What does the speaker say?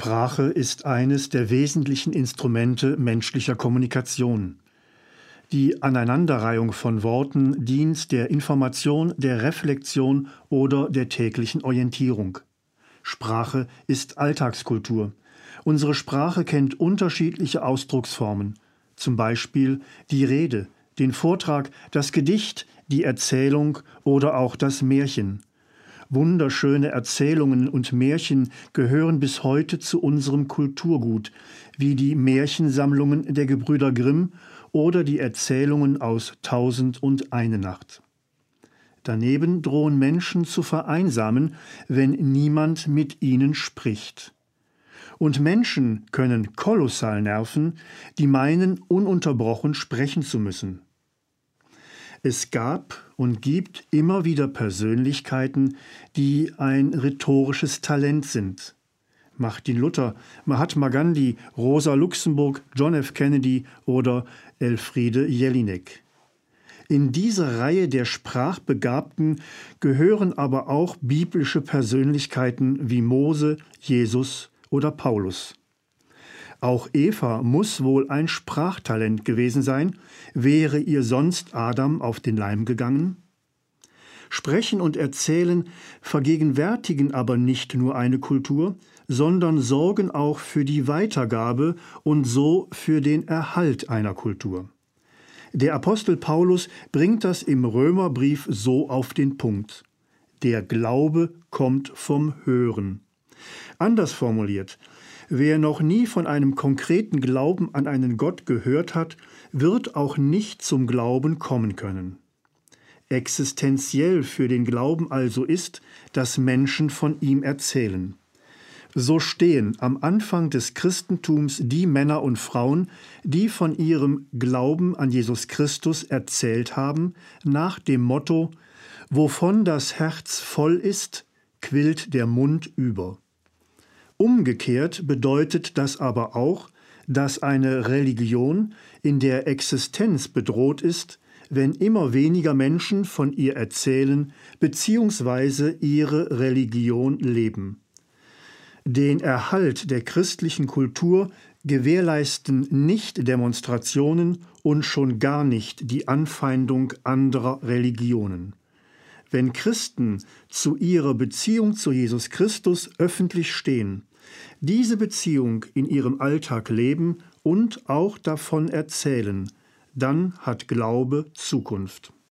Sprache ist eines der wesentlichen Instrumente menschlicher Kommunikation. Die Aneinanderreihung von Worten dient der Information, der Reflexion oder der täglichen Orientierung. Sprache ist Alltagskultur. Unsere Sprache kennt unterschiedliche Ausdrucksformen, zum Beispiel die Rede, den Vortrag, das Gedicht, die Erzählung oder auch das Märchen. Wunderschöne Erzählungen und Märchen gehören bis heute zu unserem Kulturgut, wie die Märchensammlungen der Gebrüder Grimm oder die Erzählungen aus Tausend und eine Nacht. Daneben drohen Menschen zu vereinsamen, wenn niemand mit ihnen spricht. Und Menschen können kolossal nerven, die meinen, ununterbrochen sprechen zu müssen. Es gab und gibt immer wieder Persönlichkeiten, die ein rhetorisches Talent sind. Martin Luther, Mahatma Gandhi, Rosa Luxemburg, John F. Kennedy oder Elfriede Jelinek. In diese Reihe der Sprachbegabten gehören aber auch biblische Persönlichkeiten wie Mose, Jesus oder Paulus. Auch Eva muss wohl ein Sprachtalent gewesen sein, wäre ihr sonst Adam auf den Leim gegangen? Sprechen und Erzählen vergegenwärtigen aber nicht nur eine Kultur, sondern sorgen auch für die Weitergabe und so für den Erhalt einer Kultur. Der Apostel Paulus bringt das im Römerbrief so auf den Punkt. Der Glaube kommt vom Hören. Anders formuliert, Wer noch nie von einem konkreten Glauben an einen Gott gehört hat, wird auch nicht zum Glauben kommen können. Existenziell für den Glauben also ist, dass Menschen von ihm erzählen. So stehen am Anfang des Christentums die Männer und Frauen, die von ihrem Glauben an Jesus Christus erzählt haben, nach dem Motto Wovon das Herz voll ist, quillt der Mund über. Umgekehrt bedeutet das aber auch, dass eine Religion in der Existenz bedroht ist, wenn immer weniger Menschen von ihr erzählen bzw. ihre Religion leben. Den Erhalt der christlichen Kultur gewährleisten nicht Demonstrationen und schon gar nicht die Anfeindung anderer Religionen. Wenn Christen zu ihrer Beziehung zu Jesus Christus öffentlich stehen, diese Beziehung in ihrem Alltag leben und auch davon erzählen, dann hat Glaube Zukunft.